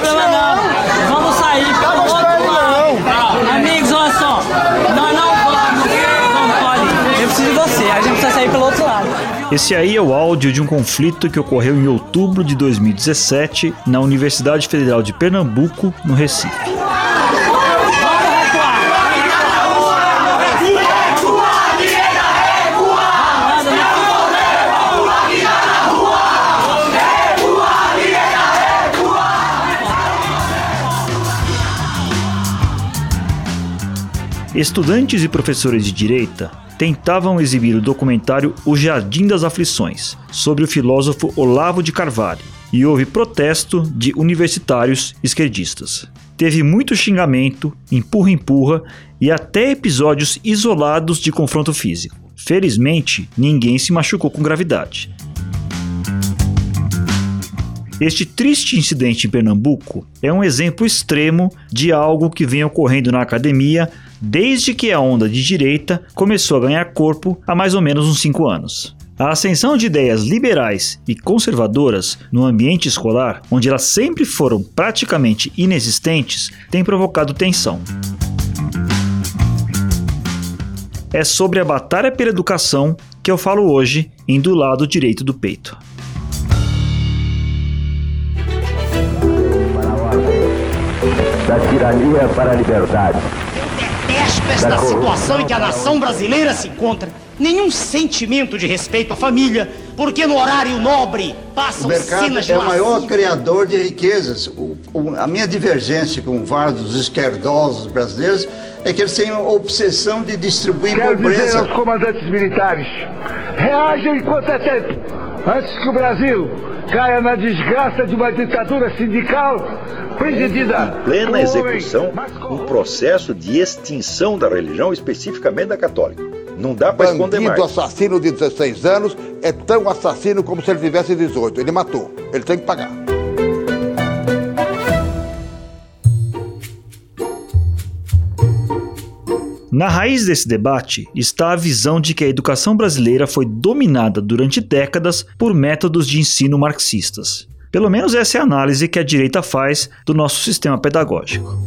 problema não. Vamos sair pelo outro lado. Amigos, olha só. Nós não vamos. Não pode. Eu preciso de você. A gente precisa sair pelo outro lado. Esse aí é o áudio de um conflito que ocorreu em outubro de 2017 na Universidade Federal de Pernambuco, no Recife. Estudantes e professores de direita tentavam exibir o documentário O Jardim das Aflições, sobre o filósofo Olavo de Carvalho, e houve protesto de universitários esquerdistas. Teve muito xingamento, empurra-empurra e até episódios isolados de confronto físico. Felizmente, ninguém se machucou com gravidade. Este triste incidente em Pernambuco é um exemplo extremo de algo que vem ocorrendo na academia desde que a onda de direita começou a ganhar corpo há mais ou menos uns 5 anos. A ascensão de ideias liberais e conservadoras no ambiente escolar, onde elas sempre foram praticamente inexistentes, tem provocado tensão. É sobre a batalha pela educação que eu falo hoje em Do Lado Direito do Peito. da tirania para a liberdade. Detesto esta situação em que a nação brasileira se encontra. Nenhum sentimento de respeito à família, porque no horário nobre passam O mercado cenas de é o maior criador de riquezas. O- o- a minha divergência com vários esquerdosos brasileiros é que eles têm a obsessão de distribuir Quero dizer pobreza. aos comandantes militares: reajam enquanto é tempo, antes que o Brasil caia na desgraça de uma ditadura sindical presidida. plena um homem execução um processo de extinção da religião, especificamente da católica. Não dá para esconder Bandido mais. assassino de 16 anos é tão assassino como se ele tivesse 18. Ele matou. Ele tem que pagar. Na raiz desse debate está a visão de que a educação brasileira foi dominada durante décadas por métodos de ensino marxistas. Pelo menos essa é a análise que a direita faz do nosso sistema pedagógico.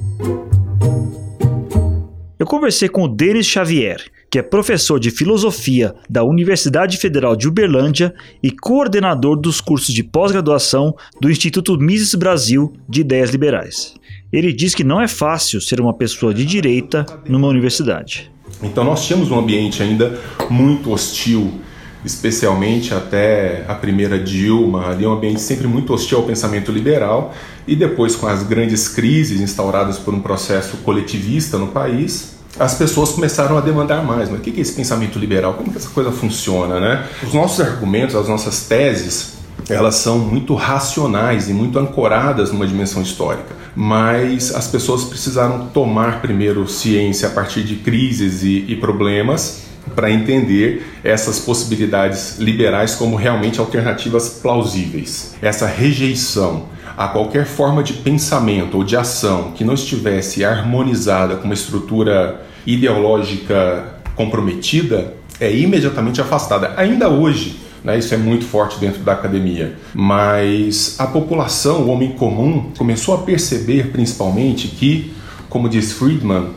Eu conversei com o Denis Xavier, que é professor de filosofia da Universidade Federal de Uberlândia e coordenador dos cursos de pós-graduação do Instituto Mises Brasil de Ideias Liberais. Ele diz que não é fácil ser uma pessoa de direita numa universidade. Então nós tínhamos um ambiente ainda muito hostil, especialmente até a primeira Dilma, ali um ambiente sempre muito hostil ao pensamento liberal, e depois com as grandes crises instauradas por um processo coletivista no país, as pessoas começaram a demandar mais. Mas o que é esse pensamento liberal? Como que essa coisa funciona, né? Os nossos argumentos, as nossas teses, elas são muito racionais e muito ancoradas numa dimensão histórica. Mas as pessoas precisaram tomar primeiro ciência a partir de crises e, e problemas para entender essas possibilidades liberais como realmente alternativas plausíveis. Essa rejeição a qualquer forma de pensamento ou de ação que não estivesse harmonizada com uma estrutura ideológica comprometida é imediatamente afastada. Ainda hoje, né, isso é muito forte dentro da academia, mas a população, o homem comum, começou a perceber principalmente que, como diz Friedman,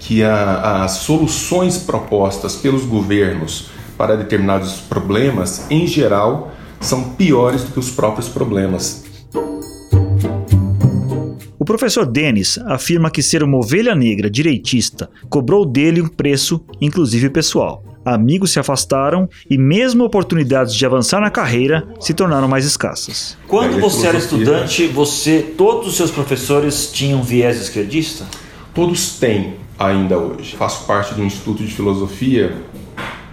que as soluções propostas pelos governos para determinados problemas, em geral, são piores do que os próprios problemas. O professor Denis afirma que ser uma ovelha negra direitista cobrou dele um preço, inclusive pessoal. Amigos se afastaram e mesmo oportunidades de avançar na carreira se tornaram mais escassas. Quando É, você era estudante, você, todos os seus professores tinham viés esquerdista? Todos têm ainda hoje. Faço parte de um instituto de filosofia,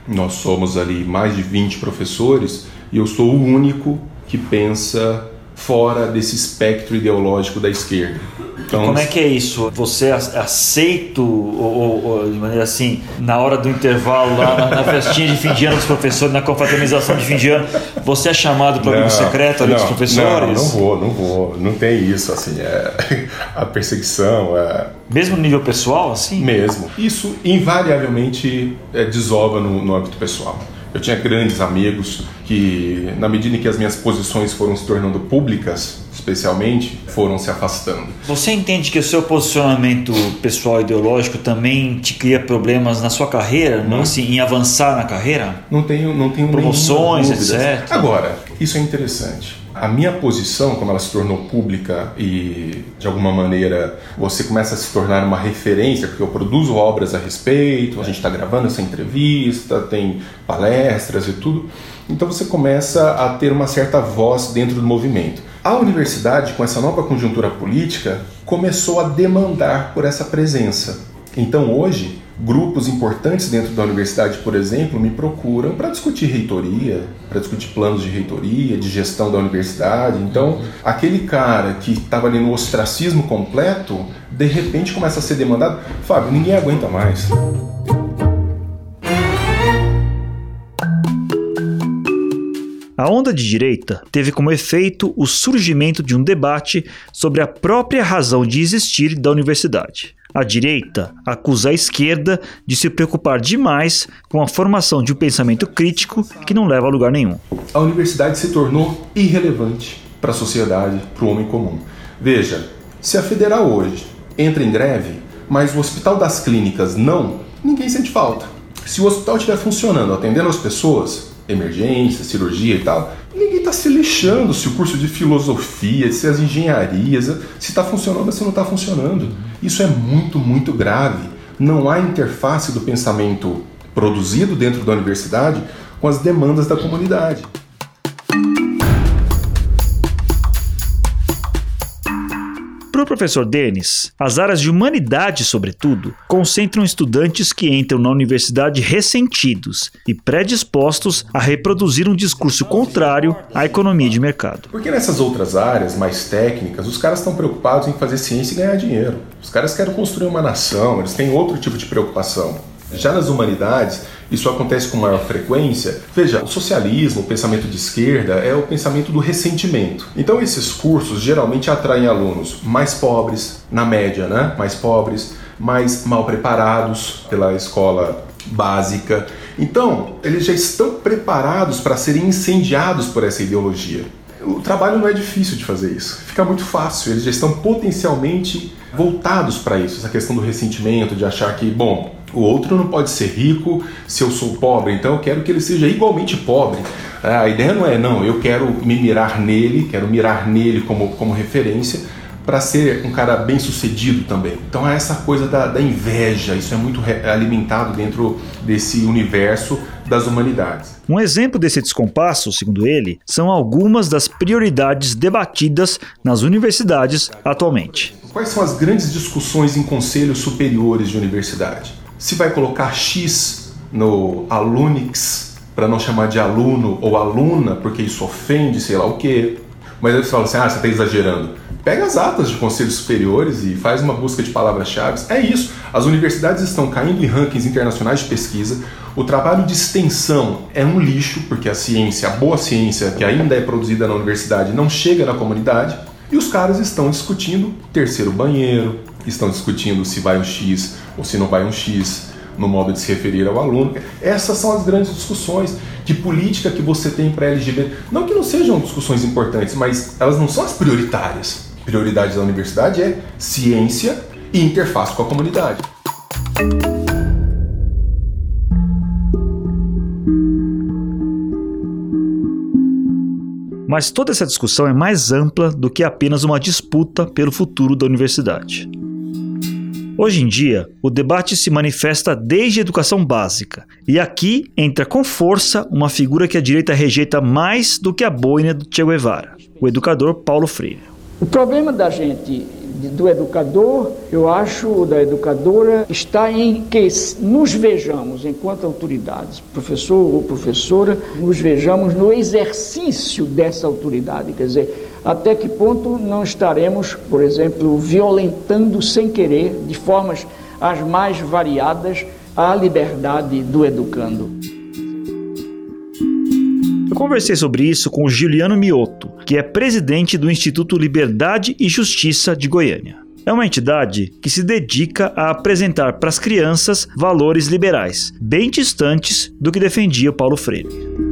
nós somos ali mais de 20 professores e eu sou o único que pensa fora desse espectro ideológico da esquerda. Então, Como é que é isso? Você ac- aceito, ou, ou- de maneira assim, na hora do intervalo, lá na, na festinha de fim de ano dos professores, na confraternização de fim de ano, você é chamado para o amigo secreto ali dos não, professores? Não, não vou, não vou. Não tem isso, assim, é, a perseguição é Mesmo no nível pessoal, assim? mesmo. Isso invariavelmente é, desova no, no âmbito pessoal. Eu tinha grandes amigos que, na medida em que as minhas posições foram se tornando públicas, especialmente, foram se afastando. Você entende que o seu posicionamento pessoal ideológico também te cria problemas na sua carreira, não assim, em avançar na carreira? Não tenho, não tenho promoções, etc. Agora, isso é interessante. A minha posição, como ela se tornou pública e de alguma maneira você começa a se tornar uma referência, porque eu produzo obras a respeito, a gente está gravando essa entrevista, tem palestras e tudo, então você começa a ter uma certa voz dentro do movimento. A universidade, com essa nova conjuntura política, começou a demandar por essa presença. Então hoje, grupos importantes dentro da universidade, por exemplo, me procuram para discutir reitoria, para discutir planos de reitoria, de gestão da universidade. Então, aquele cara que estava ali no ostracismo completo, de repente começa a ser demandado. Fábio, ninguém aguenta mais. A onda de direita teve como efeito o surgimento de um debate sobre a própria razão de existir da universidade. A direita acusa a esquerda de se preocupar demais com a formação de um pensamento crítico que não leva a lugar nenhum. A universidade se tornou irrelevante para a sociedade, para o homem comum. Veja, se a federal hoje entra em greve, mas o hospital das clínicas não, ninguém sente falta. Se o hospital estiver funcionando, atendendo as pessoas, emergência, cirurgia e tal, lixando se o curso de filosofia, se as engenharias, se está funcionando ou se não está funcionando. Isso é muito, muito grave. Não há interface do pensamento produzido dentro da universidade com as demandas da comunidade. Para o professor Denis, as áreas de humanidade, sobretudo, concentram estudantes que entram na universidade ressentidos e predispostos a reproduzir um discurso contrário à economia de mercado. Porque nessas outras áreas mais técnicas, os caras estão preocupados em fazer ciência e ganhar dinheiro. Os caras querem construir uma nação, eles têm outro tipo de preocupação. Já nas humanidades, isso acontece com maior frequência. Veja, o socialismo, o pensamento de esquerda, é o pensamento do ressentimento. Então, esses cursos geralmente atraem alunos mais pobres, na média, né? Mais pobres, mais mal preparados pela escola básica. Então, eles já estão preparados para serem incendiados por essa ideologia. O trabalho não é difícil de fazer isso, fica muito fácil, eles já estão potencialmente voltados para isso, essa questão do ressentimento, de achar que, bom, o outro não pode ser rico se eu sou pobre, então eu quero que ele seja igualmente pobre. A ideia não é, não, eu quero me mirar nele, quero mirar nele como, como referência para ser um cara bem sucedido também. Então é essa coisa da, da inveja, isso é muito alimentado dentro desse universo das humanidades. Um exemplo desse descompasso, segundo ele, são algumas das prioridades debatidas nas universidades atualmente. Quais são as grandes discussões em conselhos superiores de universidade? Se vai colocar X no alunix para não chamar de aluno ou aluna, porque isso ofende, sei lá o quê. Mas aí você fala assim: ah, você está exagerando. Pega as atas de conselhos superiores e faz uma busca de palavras-chave. É isso. As universidades estão caindo em rankings internacionais de pesquisa. O trabalho de extensão é um lixo, porque a ciência, a boa ciência que ainda é produzida na universidade, não chega na comunidade. E os caras estão discutindo terceiro banheiro, estão discutindo se vai um X ou se não vai um X no modo de se referir ao aluno. Essas são as grandes discussões de política que você tem para LGBT. Não que não sejam discussões importantes, mas elas não são as prioritárias. Prioridade da universidade é ciência e interface com a comunidade. Mas toda essa discussão é mais ampla do que apenas uma disputa pelo futuro da universidade. Hoje em dia, o debate se manifesta desde a educação básica, e aqui entra com força uma figura que a direita rejeita mais do que a boina do Che Guevara, o educador Paulo Freire. O problema da gente do educador, eu acho, da educadora, está em que nos vejamos, enquanto autoridades, professor ou professora, nos vejamos no exercício dessa autoridade. Quer dizer, até que ponto não estaremos, por exemplo, violentando sem querer, de formas as mais variadas, a liberdade do educando. Eu conversei sobre isso com Juliano Mioto, que é presidente do Instituto Liberdade e Justiça de Goiânia. é uma entidade que se dedica a apresentar para as crianças valores liberais, bem distantes do que defendia Paulo Freire.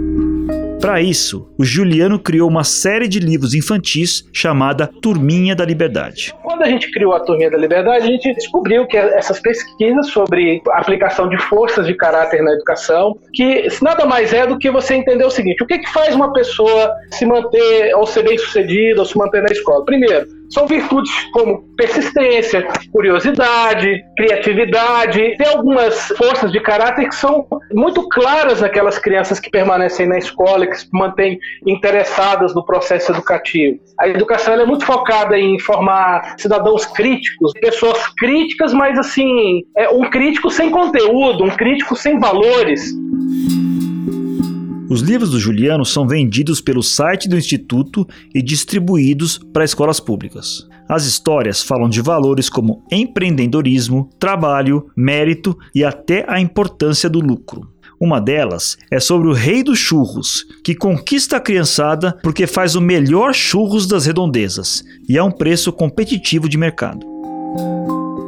Para isso, o Juliano criou uma série de livros infantis chamada Turminha da Liberdade. Quando a gente criou a Turminha da Liberdade, a gente descobriu que essas pesquisas sobre aplicação de forças de caráter na educação, que nada mais é do que você entender o seguinte: o que, que faz uma pessoa se manter ou ser bem sucedida ou se manter na escola? Primeiro, são virtudes como persistência, curiosidade, criatividade. Tem algumas forças de caráter que são muito claras naquelas crianças que permanecem na escola, que se mantêm interessadas no processo educativo. A educação é muito focada em formar cidadãos críticos, pessoas críticas, mas assim, é um crítico sem conteúdo, um crítico sem valores. Os livros do Juliano são vendidos pelo site do Instituto e distribuídos para escolas públicas. As histórias falam de valores como empreendedorismo, trabalho, mérito e até a importância do lucro. Uma delas é sobre o rei dos churros, que conquista a criançada porque faz o melhor churros das redondezas e a um preço competitivo de mercado.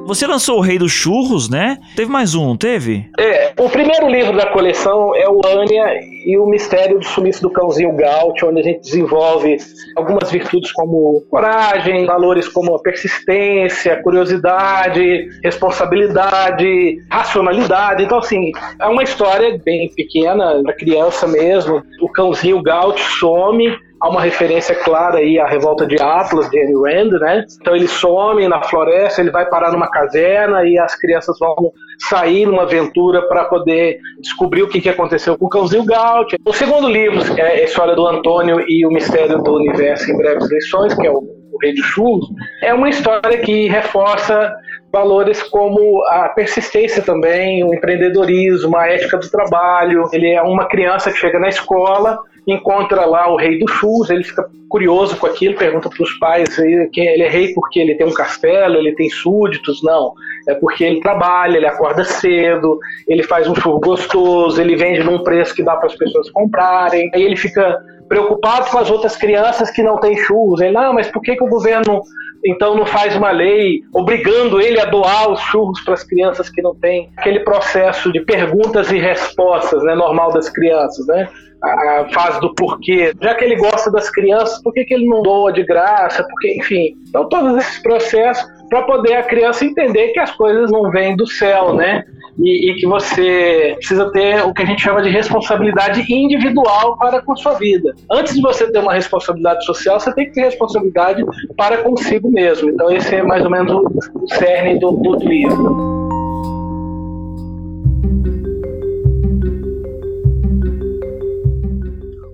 Você lançou o Rei dos Churros, né? Teve mais um, teve? É, o primeiro livro da coleção é o Ania e o Mistério do Sumiço do Cãozinho Gaut, onde a gente desenvolve algumas virtudes como coragem, valores como persistência, curiosidade, responsabilidade, racionalidade. Então, assim, é uma história bem pequena, para criança mesmo. O cãozinho Gaut some há uma referência clara aí à revolta de Atlas, de Ayn Rand, né? Então ele some na floresta, ele vai parar numa caverna e as crianças vão sair numa aventura para poder descobrir o que, que aconteceu com o cãozinho Gaut. O segundo livro é a história do Antônio e o mistério do universo em breves lições, que é o, Rei de Churros. É uma história que reforça valores como a persistência também, o empreendedorismo, a ética do trabalho. Ele é uma criança que chega na escola encontra lá o rei do churros, ele fica curioso com aquilo, pergunta para os pais que ele é rei porque ele tem um castelo, ele tem súditos, não, é porque ele trabalha, ele acorda cedo, ele faz um churro gostoso, ele vende num preço que dá para as pessoas comprarem, aí ele fica preocupado com as outras crianças que não têm churros, ele, não, mas por que, que o governo então não faz uma lei obrigando ele a doar os churros para as crianças que não têm? Aquele processo de perguntas e respostas né, normal das crianças, né? A fase do porquê. Já que ele gosta das crianças, por que, que ele não doa de graça? Porque, enfim, então todos esses processos para poder a criança entender que as coisas não vêm do céu, né? E, e, que você precisa ter o que a gente chama de responsabilidade individual para com a sua vida. Antes de você ter uma responsabilidade social, você tem que ter responsabilidade para consigo mesmo. Então esse é mais ou menos o, cerne do, do livro.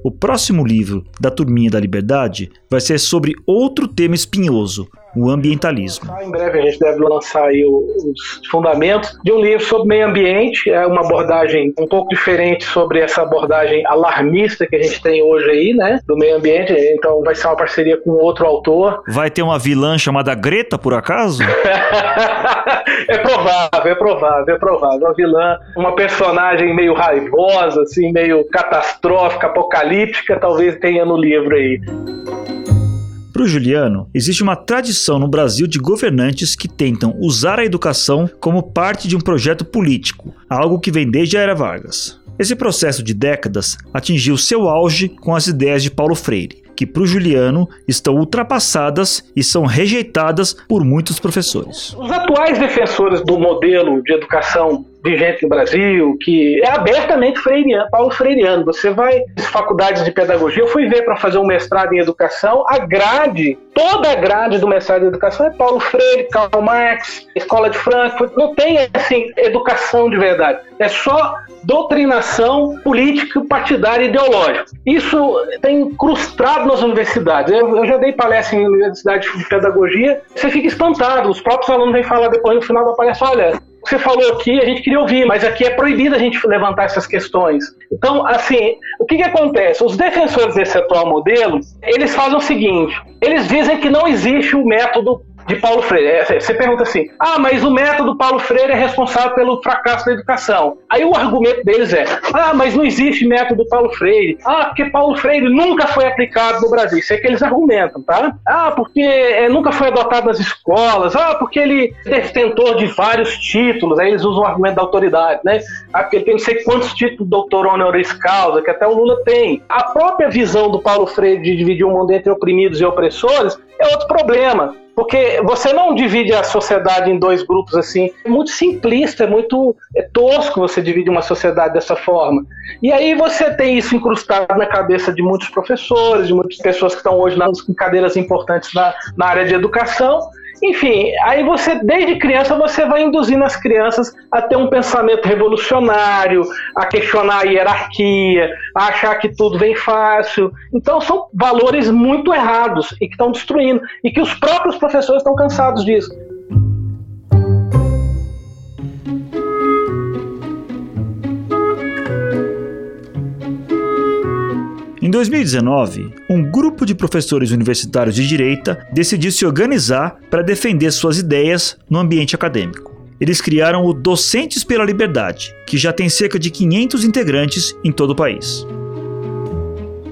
O próximo livro da Turminha da Liberdade vai ser sobre outro tema espinhoso, o ambientalismo. Em breve a gente deve lançar os fundamentos de um livro sobre meio ambiente, é uma abordagem um pouco diferente sobre essa abordagem alarmista que a gente tem hoje aí, né, do meio ambiente. Então vai ser uma parceria com outro autor. Vai ter uma vilã chamada Greta, por acaso? é provável, é provável, é provável. Uma vilã, uma personagem meio raivosa, assim, meio catastrófica, apocalíptica, talvez tenha no livro aí. Para o Juliano, existe uma tradição no Brasil de governantes que tentam usar a educação como parte de um projeto político, algo que vem desde a era Vargas. Esse processo de décadas atingiu seu auge com as ideias de Paulo Freire, que para o Juliano estão ultrapassadas e são rejeitadas por muitos professores. Os atuais defensores do modelo de educação vigente no Brasil, que é abertamente freiriano, Paulo Freireano. Você vai às faculdades de pedagogia, eu fui ver para fazer um mestrado em educação, a grade, toda a grade do mestrado em educação é Paulo Freire, Karl Marx, Escola de Frankfurt, não tem assim educação de verdade. É só doutrinação política, partidária e ideológica. Isso tem incrustado nas universidades. Eu, eu já dei palestra em universidade de pedagogia, você fica espantado. Os próprios alunos vêm falar depois no final da palestra: olha, você falou aqui, a gente queria ouvir, mas aqui é proibido a gente levantar essas questões. Então, assim, o que, que acontece? Os defensores desse atual modelo, eles fazem o seguinte: eles dizem que não existe o método de Paulo Freire. É, você pergunta assim: ah, mas o método Paulo Freire é responsável pelo fracasso da educação. Aí o argumento deles é: ah, mas não existe método Paulo Freire. Ah, porque Paulo Freire nunca foi aplicado no Brasil. Isso é que eles argumentam, tá? Ah, porque é, nunca foi adotado nas escolas. Ah, porque ele é detentor de vários títulos. Aí eles usam o argumento da autoridade, né? Ah, porque ele tem não sei quantos títulos doutor honoris causa, que até o Lula tem. A própria visão do Paulo Freire de dividir o mundo entre oprimidos e opressores é outro problema. Porque você não divide a sociedade em dois grupos assim. É muito simplista, é muito é tosco você dividir uma sociedade dessa forma. E aí você tem isso incrustado na cabeça de muitos professores, de muitas pessoas que estão hoje nas cadeiras importantes na, na área de educação, enfim, aí você, desde criança, você vai induzindo as crianças a ter um pensamento revolucionário, a questionar a hierarquia, a achar que tudo vem fácil. Então, são valores muito errados e que estão destruindo, e que os próprios professores estão cansados disso. Em 2019, um grupo de professores universitários de direita decidiu se organizar para defender suas ideias no ambiente acadêmico. Eles criaram o Docentes pela Liberdade, que já tem cerca de 500 integrantes em todo o país.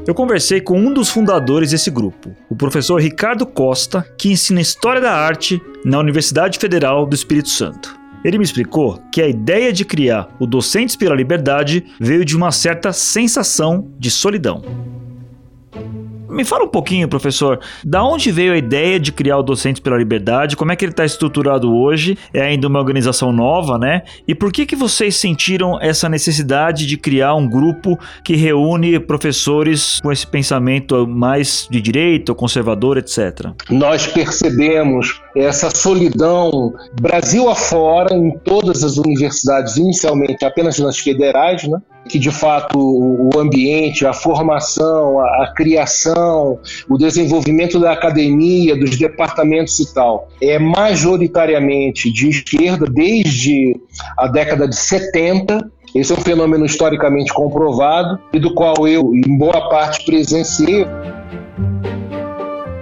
Eu conversei com um dos fundadores desse grupo, o professor Ricardo Costa, que ensina História da Arte na Universidade Federal do Espírito Santo. Ele me explicou que a ideia de criar o Docentes pela Liberdade veio de uma certa sensação de solidão. Me fala um pouquinho, professor, da onde veio a ideia de criar o Docentes pela Liberdade? Como é que ele está estruturado hoje? É ainda uma organização nova, né? E por que que vocês sentiram essa necessidade de criar um grupo que reúne professores com esse pensamento mais de direito, conservador, etc? Nós percebemos essa solidão Brasil afora em todas as universidades, inicialmente apenas nas federais, né? que de fato o ambiente, a formação, a, a, criação, o desenvolvimento da academia, dos departamentos e tal, é majoritariamente de esquerda desde a década de 70. Esse é um fenômeno historicamente comprovado e do qual eu, em boa parte, presenciei.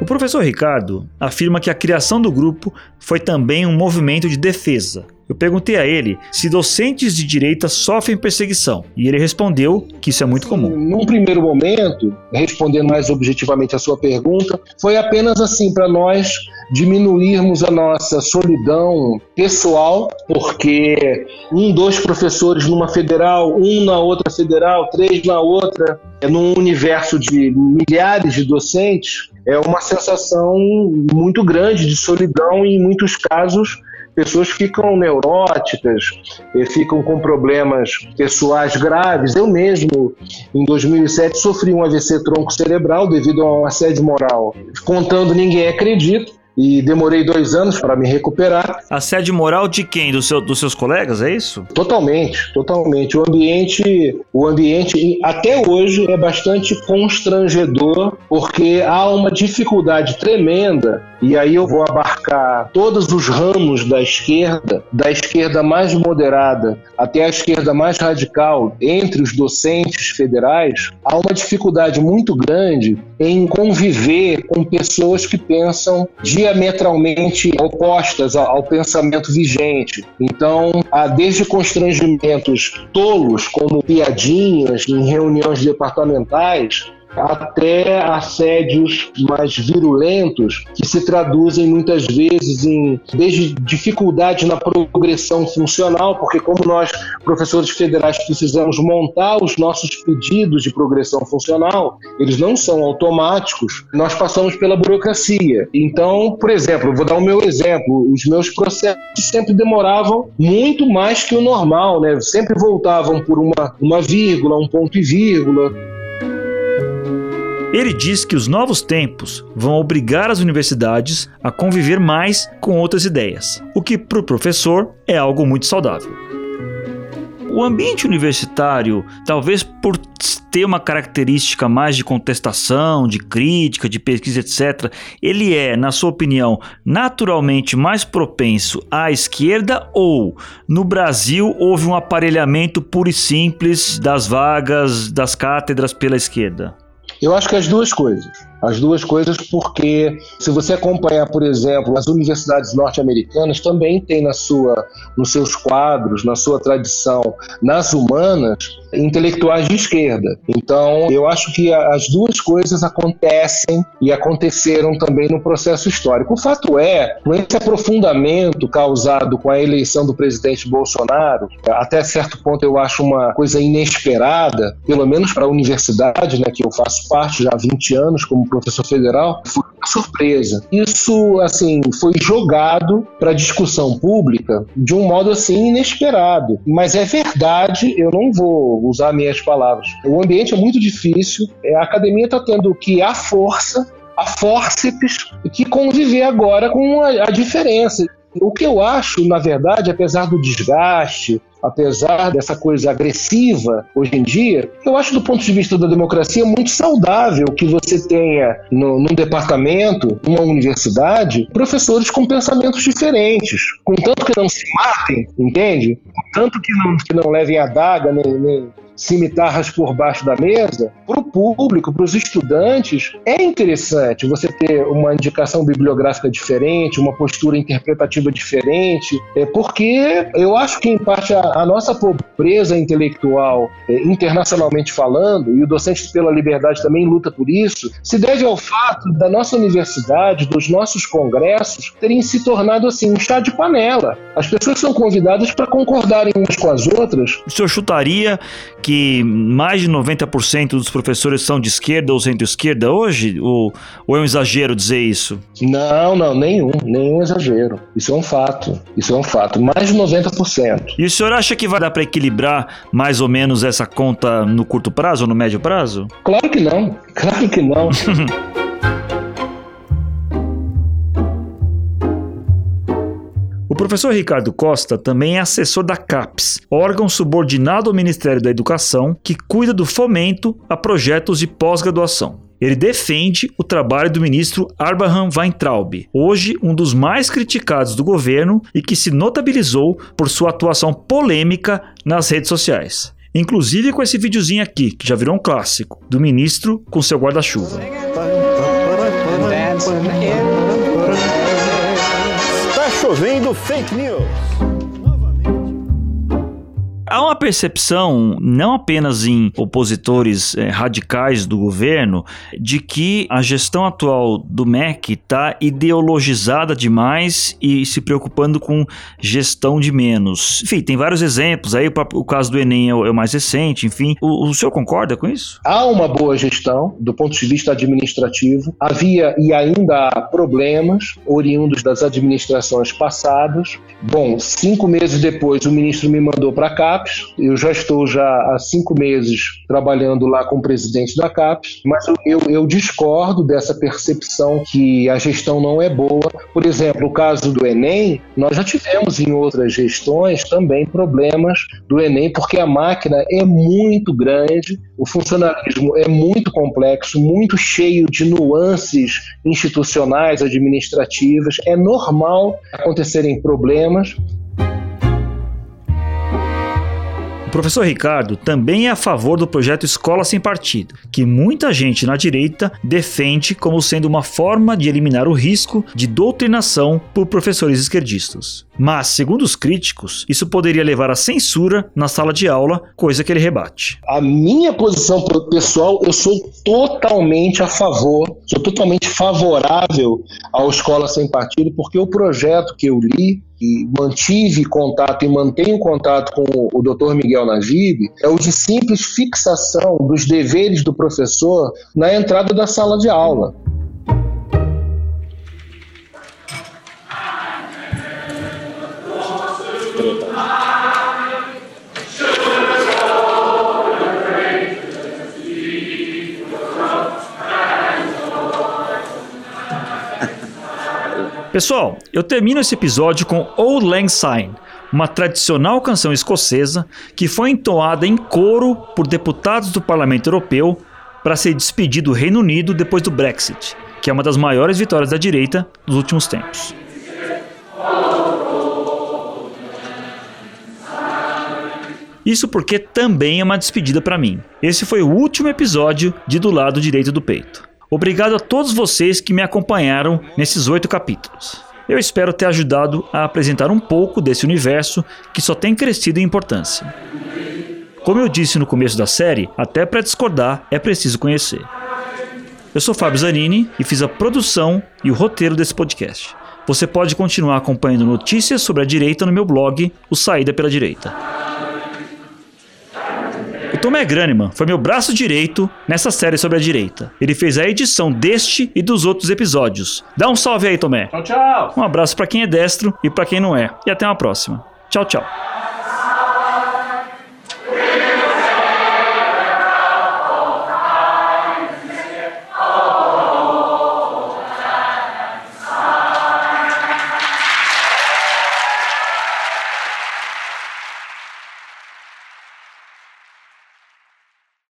O professor Ricardo afirma que a criação do grupo foi também um movimento de defesa. Eu perguntei a ele se docentes de direita sofrem perseguição e ele respondeu que isso é muito comum. Num primeiro momento, respondendo mais objetivamente a sua pergunta, foi apenas assim para nós diminuirmos a nossa solidão pessoal, porque um, dois professores numa federal, um na outra federal, três na outra, é num universo de milhares de docentes, é uma sensação muito grande de solidão e, em muitos casos, pessoas ficam neuróticas, ficam com problemas pessoais graves. Eu mesmo, em 2007, sofri um AVC tronco cerebral devido a um assédio moral. Contando, ninguém acredita e demorei dois anos para me recuperar. Assédio moral de quem? Do seu, dos seus colegas, é isso? Totalmente, totalmente. O ambiente, o ambiente até hoje é bastante constrangedor porque há uma dificuldade tremenda e aí eu vou abarcar todos os ramos da esquerda, da esquerda mais moderada até a esquerda mais radical, entre os docentes federais, há uma dificuldade muito grande em conviver com pessoas que pensam diametralmente opostas ao pensamento vigente. Então, há desde constrangimentos tolos, como piadinhas em reuniões departamentais, até assédios mais virulentos que se traduzem muitas vezes em desde dificuldade na progressão funcional, porque como nós professores federais precisamos montar os nossos pedidos de progressão funcional, eles não são automáticos, nós passamos pela burocracia. Então, por exemplo, vou dar o meu exemplo, os meus processos sempre demoravam muito mais que o normal, né? Sempre voltavam por uma uma vírgula, um ponto e vírgula. Ele diz que os novos tempos vão obrigar as universidades a conviver mais com outras ideias, o que para o professor é algo muito saudável. O ambiente universitário, talvez por ter uma característica mais de contestação, de crítica, de pesquisa, etc., ele é, na sua opinião, naturalmente mais propenso à esquerda ou no Brasil houve um aparelhamento puro e simples das vagas das cátedras pela esquerda? Eu acho que as duas coisas. As duas coisas porque se você acompanhar, por exemplo, as universidades norte-americanas também têm na sua, nos seus quadros, na sua tradição, nas humanas, intelectuais de esquerda. Então, eu acho que as duas coisas acontecem e aconteceram também no processo histórico. O fato é, com esse aprofundamento causado com a eleição do presidente Bolsonaro, até certo ponto eu acho uma coisa inesperada, pelo menos para a universidade, né, que eu faço parte já há 20 anos como professor federal, foi uma surpresa. Isso, assim, foi jogado para discussão pública de um modo assim inesperado. Mas é verdade, eu não vou usar minhas palavras. O ambiente é muito difícil, é, a academia está tendo que, à força, a fórceps, que conviver agora com a, a diferença. O que eu acho, na verdade, apesar do desgaste, apesar dessa coisa agressiva hoje em dia, eu acho do ponto de vista da democracia muito saudável que você tenha no, num departamento, numa universidade, professores com pensamentos diferentes, contanto que não se matem, entende? Contanto que não, que não levem a daga nem, nem cimitarras por baixo da mesa, para o público, para os estudantes, é interessante você ter uma indicação bibliográfica diferente, uma postura interpretativa diferente, é porque eu acho que, em parte, a, a nossa pobreza intelectual, é, internacionalmente falando, e o Docente pela Liberdade também luta por isso, se deve ao fato da nossa universidade, dos nossos congressos, terem se tornado assim um chá de panela. As pessoas são convidadas para concordarem umas com as outras. O senhor chutaria que mais de 90% dos professores são de esquerda ou centro-esquerda hoje? Ou, ou, é um exagero dizer isso? Não, não, nenhum, nenhum exagero. Isso é um fato. Isso é um fato. Mais de 90%. E o senhor acha que vai dar para equilibrar mais ou menos essa conta no curto prazo ou no médio prazo? Claro que não. Claro que não. O professor Ricardo Costa também é assessor da CAPES, órgão subordinado ao Ministério da Educação que cuida do fomento a projetos de pós-graduação. Ele defende o trabalho do ministro Abraham Weintraub, hoje um dos mais criticados do governo e que se notabilizou por sua atuação polêmica nas redes sociais. Inclusive com esse videozinho aqui, que já virou um clássico, do ministro com seu guarda-chuva. chovendo fake news. Há uma percepção, não apenas em opositores eh, radicais do governo, de que a gestão atual do MEC está ideologizada demais e se preocupando com gestão de menos. Enfim, tem vários exemplos. Aí o, o caso do Enem é o, é o mais recente, enfim. O, o, senhor concorda com isso? Há uma boa gestão do ponto de vista administrativo. Havia e ainda há problemas oriundos das administrações passadas. Bom, cinco meses depois o ministro me mandou para cá CAPES. Eu já estou já há cinco meses trabalhando lá com o presidente da CAPES, mas eu, eu discordo dessa percepção que a gestão não é boa. Por exemplo, o caso do Enem, nós já tivemos em outras gestões também problemas do Enem, porque a máquina é muito grande, o funcionalismo é muito complexo, muito cheio de nuances institucionais, administrativas. É normal acontecerem problemas professor Ricardo também é a favor do projeto Escola Sem Partido, que muita gente na direita defende como sendo uma forma de eliminar o risco de doutrinação por professores esquerdistas. Mas, segundo os críticos, isso poderia levar à censura na sala de aula, coisa que ele rebate. A minha posição pessoal, eu sou totalmente a favor, sou totalmente favorável à Escola Sem Partido, porque o projeto que eu li e mantive contato e mantenho contato com o Dr. Miguel Najib é o de simples fixação dos deveres do professor na entrada da sala de aula. Pessoal, eu termino esse episódio com Old Lang Syne, uma tradicional canção escocesa que foi entoada em coro por deputados do Parlamento Europeu para ser despedido do Reino Unido depois do Brexit, que é uma das maiores vitórias da direita dos últimos tempos. Isso porque também é uma despedida para mim. Esse foi o último episódio de Do Lado Direito do Peito. Obrigado a todos vocês que me acompanharam nesses oito capítulos. Eu espero ter ajudado a apresentar um pouco desse universo que só tem crescido em importância. Como eu disse no começo da série, até para discordar é preciso conhecer. Eu sou Fábio Zanini e fiz a produção e o roteiro desse podcast. Você pode continuar acompanhando notícias sobre a direita no meu blog, o Saída pela Direita. O Tomé Graneman foi meu braço direito nessa série sobre a direita. Ele fez a edição deste e dos outros episódios. Dá um salve aí, Tomé. Tchau, tchau. Um abraço para quem é destro e para quem não é. E até uma próxima. Tchau, tchau.